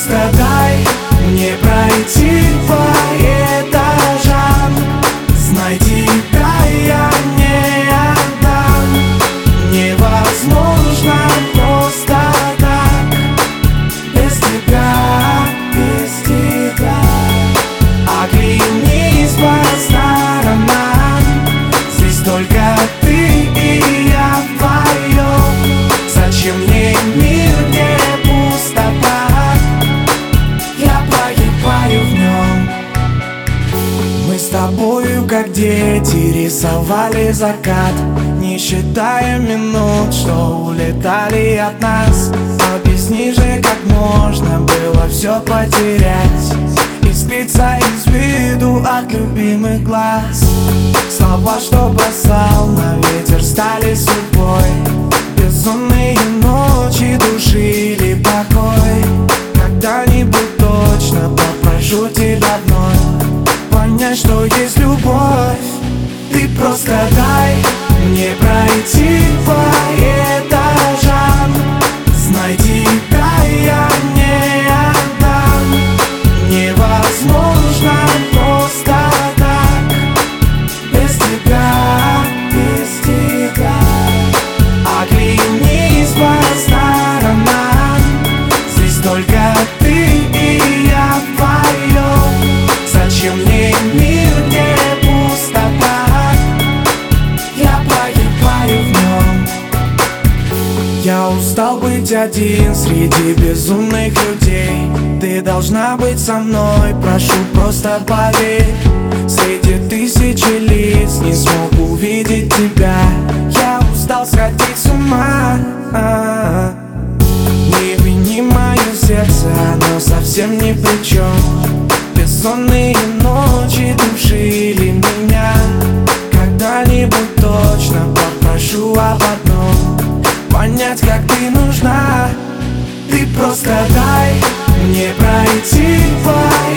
просто дай мне пройти по тобою, как дети, рисовали закат Не считая минут, что улетали от нас. Объясни же, как можно было все потерять. И сбиться из виду от любимых глаз. Слова, что бросал на ветер, стали судьбой. Безумные ночи душили покой. Когда-нибудь точно попрошу тебя Понять, что есть любовь. Ты просто дай мне пройти по Я устал быть один среди безумных людей. Ты должна быть со мной, прошу, просто поверь. Среди тысячи лиц не смог увидеть тебя. Я устал сходить с ума. Не вини мое сердце, оно совсем ни при чем Бессонные ночи Нужна. Ты просто дай мне пройти по